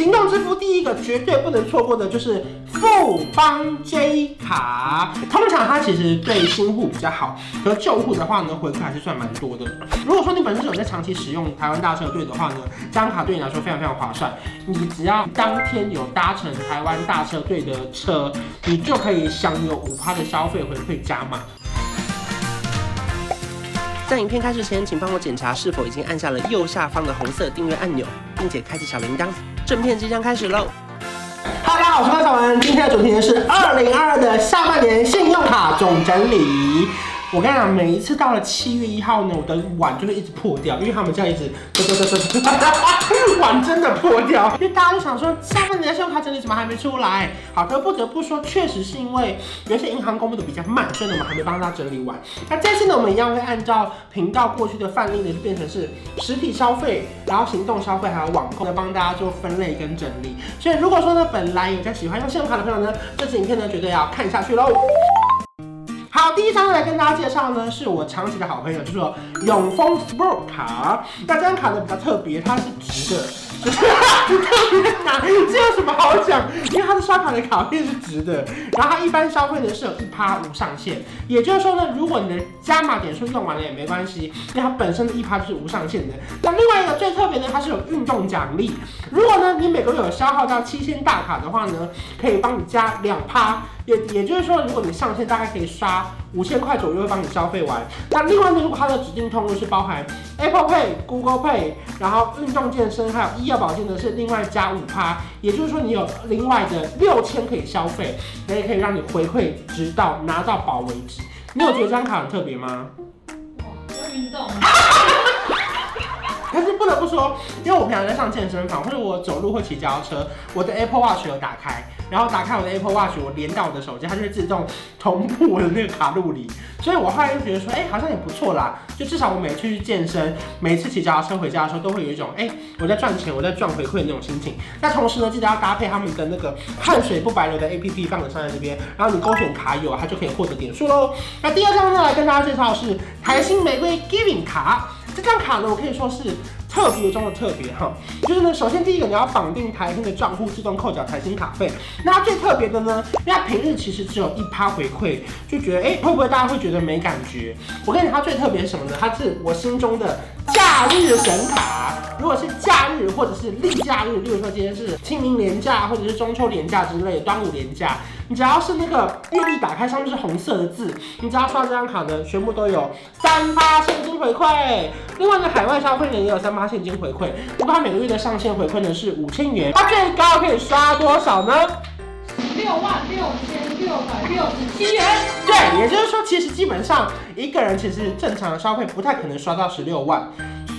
行动支付第一个绝对不能错过的就是富邦 J 卡，通常它其实对新户比较好，和旧户的话呢，回馈还是算蛮多的。如果说你本身是有在长期使用台湾大车队的话呢，这张卡对你来说非常非常划算。你只要当天有搭乘台湾大车队的车，你就可以享有五趴的消费回馈加码。在影片开始前，请帮我检查是否已经按下了右下方的红色订阅按钮，并且开启小铃铛。正片即将开始喽！Hello，大家好，我是高小文，今天的主题是二零二二的下半年信用卡总整理。我跟你讲，每一次到了七月一号呢，我的碗就会一直破掉，因为他们这样一直嘚嘚嘚嘚嘚，碗 真的破掉。因为大家都想说，下半年的信用卡整理怎么还没出来？好，可不得不说，确实是因为有些银行公布的比较慢，所以呢，我们还没帮大家整理完。那这次呢，我们一样会按照频道过去的范例呢，就变成是实体消费，然后行动消费，还有网购，来帮大家做分类跟整理。所以如果说呢，本来有在喜欢用信用卡的朋友呢，这支影片呢，绝对要看下去喽。好，第一张来跟大家介绍呢，是我长期的好朋友，就是永丰 Sport 卡。那这张卡呢比较特别，它是直的，就是特别难，这有什么好讲？因为它的刷卡的卡片是直的，然后它一般消费呢是有一趴无上限，也就是说呢，如果你的加码点数用完了也没关系，因为它本身的一趴就是无上限的。那另外一个最特别的，它是有运动奖励，如果呢你每个月有消耗到七千大卡的话呢，可以帮你加两趴。也也就是说，如果你上线大概可以刷五千块左右，会帮你消费完。那另外呢，如果它的指定通路是包含 Apple Pay、Google Pay，然后运动健身还有医药保健的是另外加五趴。也就是说，你有另外的六千可以消费，那也可以让你回馈直到拿到宝为止。你有觉得这张卡很特别吗？要运动。但是不得不说，因为我平常在上健身房，或者我走路或骑脚踏车，我的 Apple Watch 有打开。然后打开我的 Apple Watch，我连到我的手机，它就会自动同步我的那个卡路里。所以我后来就觉得说，哎，好像也不错啦。就至少我每次去健身，每次骑脚踏车回家的时候，都会有一种，哎，我在赚钱，我在赚回馈的那种心情。那同时呢，记得要搭配他们的那个汗水不白流的 APP 放在上面这边，然后你勾选卡友，它就可以获得点数喽。那第二张呢，来跟大家介绍的是台新玫瑰 Giving 卡。这张卡呢，我可以说是。特别中的特别哈，就是呢，首先第一个你要绑定台新的账户，自动扣缴台新卡费。那它最特别的呢，因为它平日其实只有一趴回馈，就觉得哎、欸，会不会大家会觉得没感觉？我跟你讲，它最特别什么呢？它是我心中的假日神卡。如果是假日或者是例假日，例如说今天是清明连假或者是中秋连假之类，端午连假。你只要是那个月历打开，上面是红色的字，你只要刷这张卡呢，全部都有三八现金回馈。另外呢，海外消费呢也有三八现金回馈。不过它每个月的上限回馈呢是五千元，它最高可以刷多少呢？十六万六千六百六十七元。对，也就是说，其实基本上一个人其实正常的消费不太可能刷到十六万。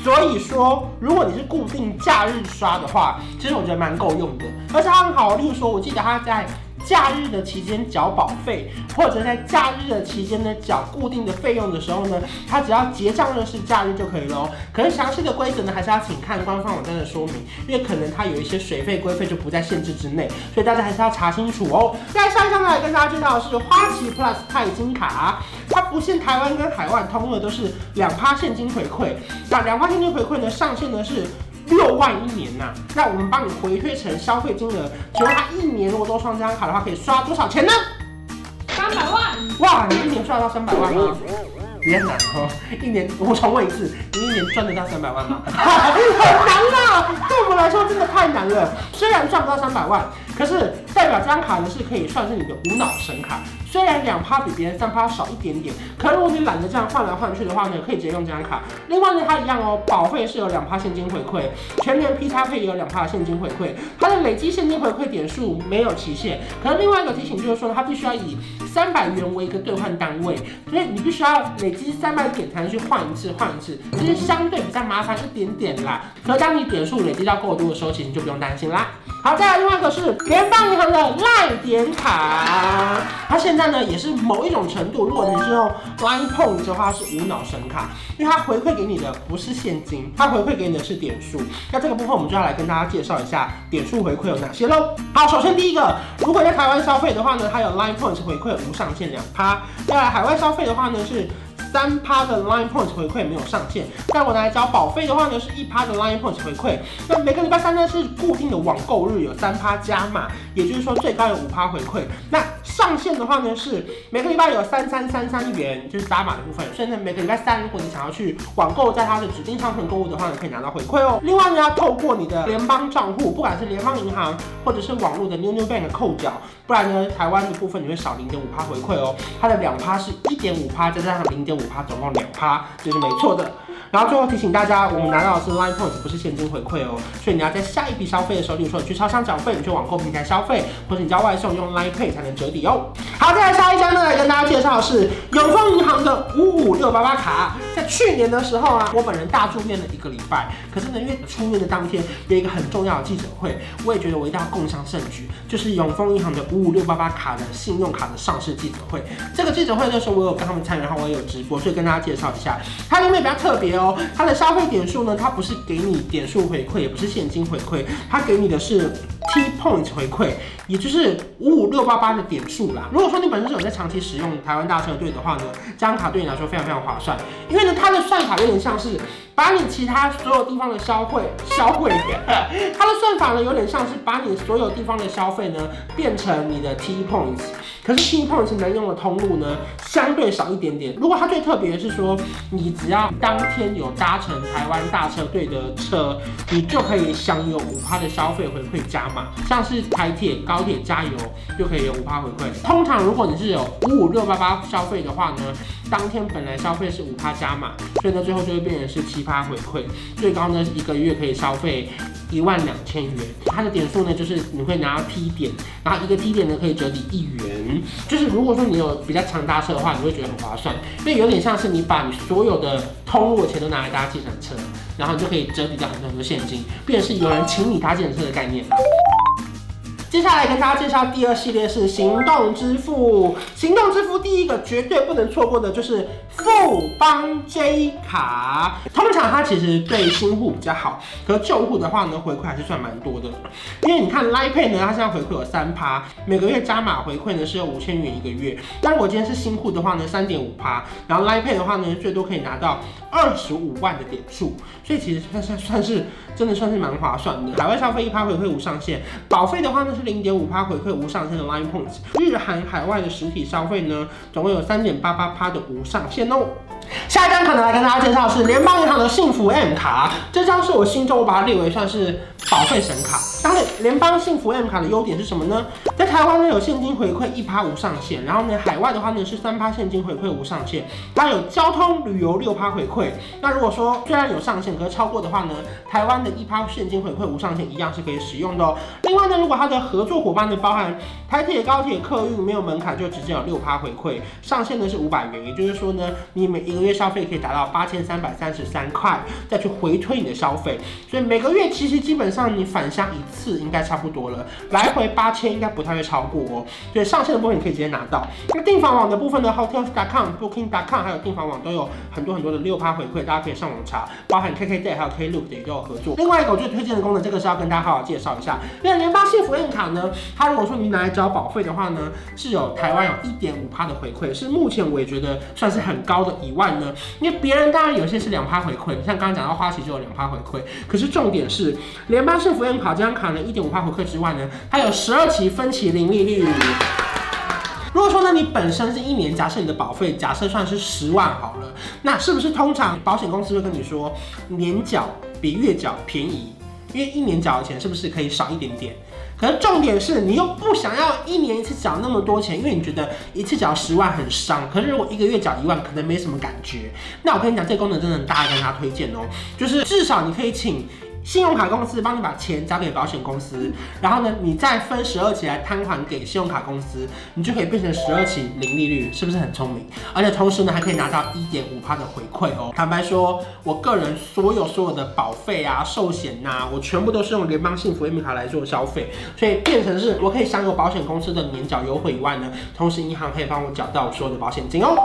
所以说，如果你是固定假日刷的话，其实我觉得蛮够用的，而且它很好。例如说，我记得它在。假日的期间缴保费，或者在假日的期间呢缴固定的费用的时候呢，它只要结账日是假日就可以喽。可是详细的规则呢，还是要请看官方网站的说明，因为可能它有一些水费规费就不在限制之内，所以大家还是要查清楚哦。再下一张呢跟大家介绍的是花旗 Plus 钛金卡，它不限台湾跟海外，通用的都是两趴现金回馈。那两趴现金回馈呢，上限呢是。六万一年呐、啊，那我们帮你回推成消费金额，请问他一年如果都刷这张卡的话，可以刷多少钱呢？三百万！哇，你一年刷到三百万吗？别难哦，一年我重问一次，你一年赚得到三百万吗？很难啊，对我们来说真的太难了。虽然赚不到三百万，可是代表这张卡呢是可以算是你的无脑神卡。虽然两趴比别人三趴少一点点，可是如果你懒得这样换来换去的话呢，可以直接用这张卡。另外呢，它一样哦，保费是有两趴现金回馈，全年 P 叉配也有两趴现金回馈。它的累积现金回馈点数没有期限，可是另外一个提醒就是说，它必须要以三百元为一个兑换单位，所以你必须要累积三百点才能去换一次，换一次，其实相对比较麻烦一点点啦。可是当你点数累积到够多的时候，其实你就不用担心啦。好，再来另外一个是联邦银行的赖点卡，它现在呢也是某一种程度，如果你是用 Line Point 的话是无脑神卡，因为它回馈给你的不是现金，它回馈给你的是点数。那这个部分我们就要来跟大家介绍一下点数回馈有哪些喽。好，首先第一个，如果在台湾消费的话呢，它有 Line Point 回馈无上限两趴；再来海外消费的话呢是。三趴的 Line Points 回馈没有上限，但我拿来交保费的话呢，是一趴的 Line Points 回馈。那每个礼拜三呢是固定的网购日，有三趴加码，也就是说最高有五趴回馈。那上限的话呢是每个礼拜有三三三三元，就是加码的部分。所以呢，每个礼拜三如果你想要去网购，在它的指定商城购物的话呢，可以拿到回馈哦。另外呢，要透过你的联邦账户，不管是联邦银行或者是网络的 New New Bank 扣缴，不然呢，台湾的部分你会少零点五趴回馈哦。它的两趴是一点五趴，再加上零点五五趴，总共两趴，这是没错的。然后最后提醒大家，我们拿到的是 Line Points，不是现金回馈哦。所以你要在下一笔消费的时候，比如说你去超商缴费，你去网购平台消费，或者你叫外送用 Line Pay 才能折抵哦。好，再来下一张呢，来跟大家介绍的是永丰银行的五五六八八卡。在去年的时候啊，我本人大住院了一个礼拜，可是呢，因为出院的当天有一个很重要的记者会，我也觉得我一定要共襄盛举，就是永丰银行的五五六八八卡的信用卡的上市记者会。这个记者会的时候，我有跟他们参与，然后我也有直播，所以跟大家介绍一下，它里面比较特别哦。它的消费点数呢，它不是给你点数回馈，也不是现金回馈，它给你的是 T points 回馈，也就是五五六八八的点数啦。如果说你本身是有在长期使用台湾大车队的话呢，这张卡对你来说非常非常划算，因为呢，它的算法有点像是。把你其他所有地方的消费消费，它的算法呢有点像是把你所有地方的消费呢变成你的 T points，可是 T points 能用的通路呢相对少一点点。如果它最特别的是说，你只要当天有搭乘台湾大车队的车，你就可以享有五趴的消费回馈加码，像是台铁、高铁加油就可以有五趴回馈。通常如果你是有五五六八八消费的话呢，当天本来消费是五趴加码，所以呢最后就会变成是七趴。回馈最高呢，一个月可以消费一万两千元。它的点数呢，就是你会拿到 T 点，然后一个 T 点呢可以折抵一元。就是如果说你有比较常搭车的话，你会觉得很划算，因为有点像是你把你所有的通路的钱都拿来搭计程车，然后你就可以折抵掉很多很多现金，变成是有人请你搭计程车的概念。接下来跟大家介绍第二系列是行动支付。行动支付第一个绝对不能错过的就是富邦 J 卡。通常它其实对新户比较好，可是旧户的话呢，回馈还是算蛮多的。因为你看 Line Pay 呢，它现在回馈有三趴，每个月加码回馈呢是有五千元一个月。但如果今天是新户的话呢，三点五趴，然后 Line Pay 的话呢，最多可以拿到二十五万的点数，所以其实算算算是真的算是蛮划算的。海外消费一趴回馈无上限，保费的话呢是。零点五趴回馈无上限的 Line Points，日韩海外的实体消费呢，总共有三点八八趴的无上限哦。下一张可能，来跟大家介绍是联邦银行的幸福 M 卡，这张是我心中我把它列为算是保费神卡。当然，联邦幸福 M 卡的优点是什么呢？在台湾呢有现金回馈一趴无上限，然后呢海外的话呢是三趴现金回馈无上限，它有交通旅游六趴回馈。那如果说虽然有上限，可是超过的话呢，台湾的一趴现金回馈无上限一样是可以使用的哦。另外呢，如果它的合作伙伴呢包含台铁、高铁、客运没有门槛，就直接有六趴回馈，上限呢是五百元，也就是说呢，你每一个月消费可以达到八千三百三十三块，再去回推你的消费，所以每个月其实基本上你返乡一次应该差不多了，来回八千应该不太会超过哦。所以上线的部分你可以直接拿到。那订房网的部分呢，Hotels.com、Booking.com 还有订房网都有很多很多的六趴回馈，大家可以上网查，包含 KKday 还有 Klook 也都有合作。另外一个我最推荐的功能，这个是要跟大家好好介绍一下，因为联邦幸福 M 卡呢，它如果说你拿来交保费的话呢，是有台湾有一点五趴的回馈，是目前我也觉得算是很高的以外呢。因为别人当然有些是两趴回馈，像刚刚讲到花旗就有两趴回馈，可是重点是联邦幸福 M 卡这张卡呢，一点五趴回馈之外呢，它有十二期分期零利率。如果说呢，你本身是一年，假设你的保费假设算是十万好了，那是不是通常保险公司会跟你说年缴比月缴便宜？因为一年缴的钱是不是可以少一点点？可是重点是你又不想要一年一次缴那么多钱，因为你觉得一次缴十万很伤。可是如果一个月缴一万，可能没什么感觉。那我跟你讲，这个功能真的很大，跟大家推荐哦，就是至少你可以请。信用卡公司帮你把钱交给保险公司，然后呢，你再分十二期来摊还给信用卡公司，你就可以变成十二期零利率，是不是很聪明？而且同时呢，还可以拿到一点五趴的回馈哦。坦白说，我个人所有所有的保费啊、寿险呐，我全部都是用联邦幸福 M 卡来做消费，所以变成是我可以享有保险公司的年缴优惠以外呢，同时银行可以帮我缴到我所有的保险金哦。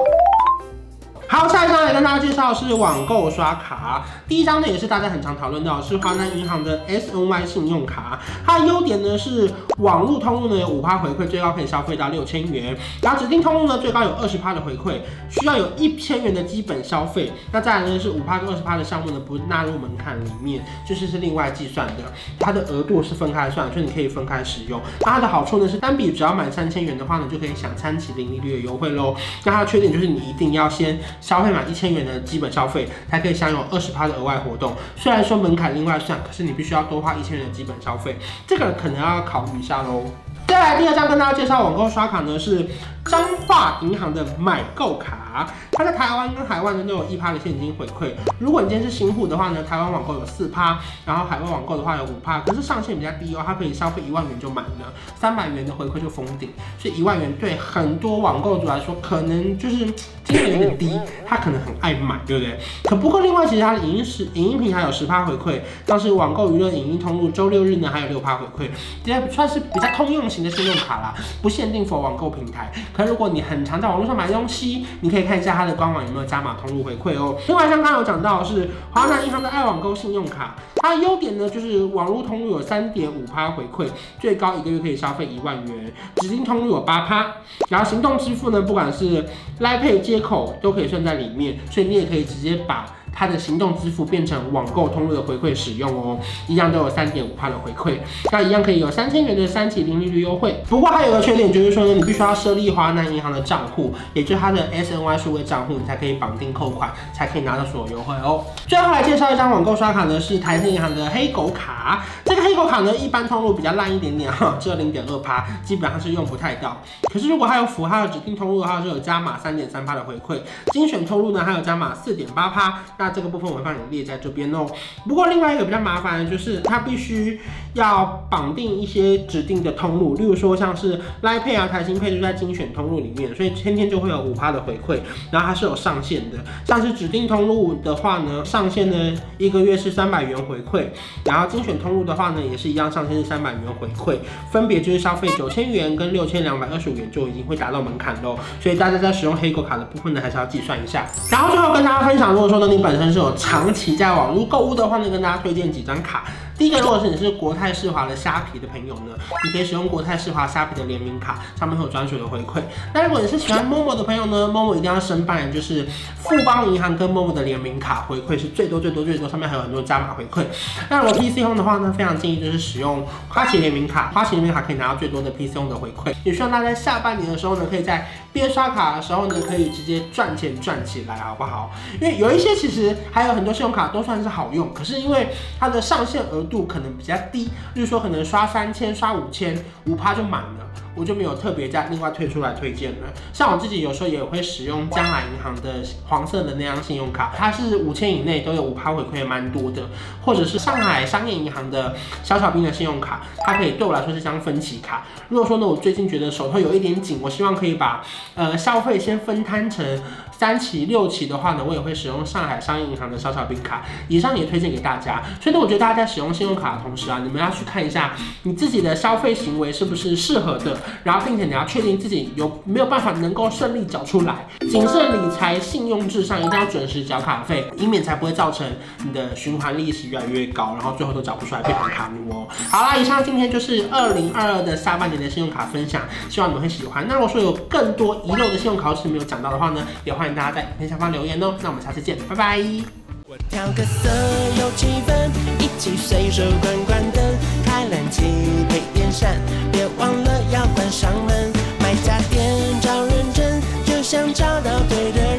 好，下一张来跟大家介绍是网购刷卡。第一张呢也是大家很常讨论到是华南银行的 SNY 信用卡。它的优点呢是网络通路呢有五趴回馈，最高可以消费到六千元。然后指定通路呢最高有二十趴的回馈，需要有一千元的基本消费。那再来呢是五趴跟二十趴的项目呢不纳入门槛里面，就是是另外计算的。它的额度是分开算，所以你可以分开使用。那它的好处呢是单笔只要满三千元的话呢就可以享三期零利率的优惠喽。那它的缺点就是你一定要先消费满一千元的基本消费，才可以享有二十趴的额外活动。虽然说门槛另外算，可是你必须要多花一千元的基本消费，这个可能要考虑一下喽。再来第二张跟大家介绍网购刷卡呢是彰化银行的买购卡，它在台湾跟海外呢都有一趴的现金回馈。如果你今天是新户的话呢，台湾网购有四趴，然后海外网购的话有五趴，可是上限比较低哦，它可以消费一万元就满了，三百元的回馈就封顶，所以一万元对很多网购族来说可能就是金额有点低，他可能很爱买，对不对？可不过另外其实它的影音时影音平台有十趴回馈，像是网购娱乐影音通路周六日呢还有六趴回馈，这些算是比较通用型的信用卡啦，不限定否网购平台。可如果你很常在网络上买东西，你可以看一下它的官网有没有加码通路回馈哦。另外，像刚刚有讲到是华南银行的爱网购信用卡，它的优点呢就是网络通路有三点五趴回馈，最高一个月可以消费一万元，指定通路有八趴，然后行动支付呢，不管是 Line Pay 接口都可以算在里面，所以你也可以直接把。它的行动支付变成网购通路的回馈使用哦，一样都有三点五趴的回馈，那一样可以有三千元的三期零利率优惠。不过还有个缺点就是说呢，你必须要设立华南银行的账户，也就是它的 SNY 数位账户，你才可以绑定扣款，才可以拿到所有优惠哦。最后来介绍一张网购刷卡呢，是台新银行的黑狗卡。这个黑狗卡呢，一般通路比较烂一点点哈，只有零点二趴，基本上是用不太到。可是如果还有符合它的指定通路的话，就有加码三点三趴的回馈。精选通路呢，还有加码四点八趴。那那这个部分我会帮你列在这边哦。不过另外一个比较麻烦的就是，它必须要绑定一些指定的通路，例如说像是 Line Pay 啊、台新配就在精选通路里面，所以天天就会有五趴的回馈。然后它是有上限的，像是指定通路的话呢，上限呢一个月是三百元回馈，然后精选通路的话呢也是一样，上限是三百元回馈，分别就是消费九千元跟六千两百二十五元就已经会达到门槛喽。所以大家在使用黑狗卡的部分呢，还是要计算一下。然后最后跟大家分享，如果说呢你本身是有长期在网络购物的话呢，跟大家推荐几张卡。第一个，如果是你是国泰世华的虾皮的朋友呢，你可以使用国泰世华虾皮的联名卡，上面会有专属的回馈。那如果你是喜欢 Momo 的朋友呢，Momo 一定要申办，就是富邦银行跟 Momo 的联名卡，回馈是最多最多最多，上面还有很多加码回馈。那如果 PC Home 的话呢，非常建议就是使用花旗联名卡，花旗联名卡可以拿到最多的 PC Home 的回馈。也希望大家在下半年的时候呢，可以在边刷卡的时候呢，可以直接赚钱赚起来，好不好？因为有一些其实还有很多信用卡都算是好用，可是因为它的上限额度可能比较低，就是说可能刷三千、刷五千，五趴就满了。我就没有特别再另外推出来推荐了。像我自己有时候也会使用将来银行的黄色的那张信用卡，它是五千以内都有五趴回馈，蛮多的。或者是上海商业银行的小小兵的信用卡，它可以对我来说是张分期卡。如果说呢，我最近觉得手头有一点紧，我希望可以把呃消费先分摊成三期、六期的话呢，我也会使用上海商业银行的小小兵卡。以上也推荐给大家。所以呢，我觉得大家在使用信用卡的同时啊，你们要去看一下你自己的消费行为是不是适合的。然后，并且你要确定自己有没有办法能够顺利缴出来。谨慎理财，信用至上，一定要准时缴卡费，以免才不会造成你的循环利息越来越高，然后最后都缴不出来，变成卡奴哦。好啦，以上今天就是二零二二的下半年的信用卡分享，希望你们会喜欢。那如果说有更多遗漏的信用卡是没有讲到的话呢，也欢迎大家在影片下方留言哦。那我们下次见，拜拜。调个色有气氛，一起随手关关忘了要关上门，买家电找认真，就像找到对的人。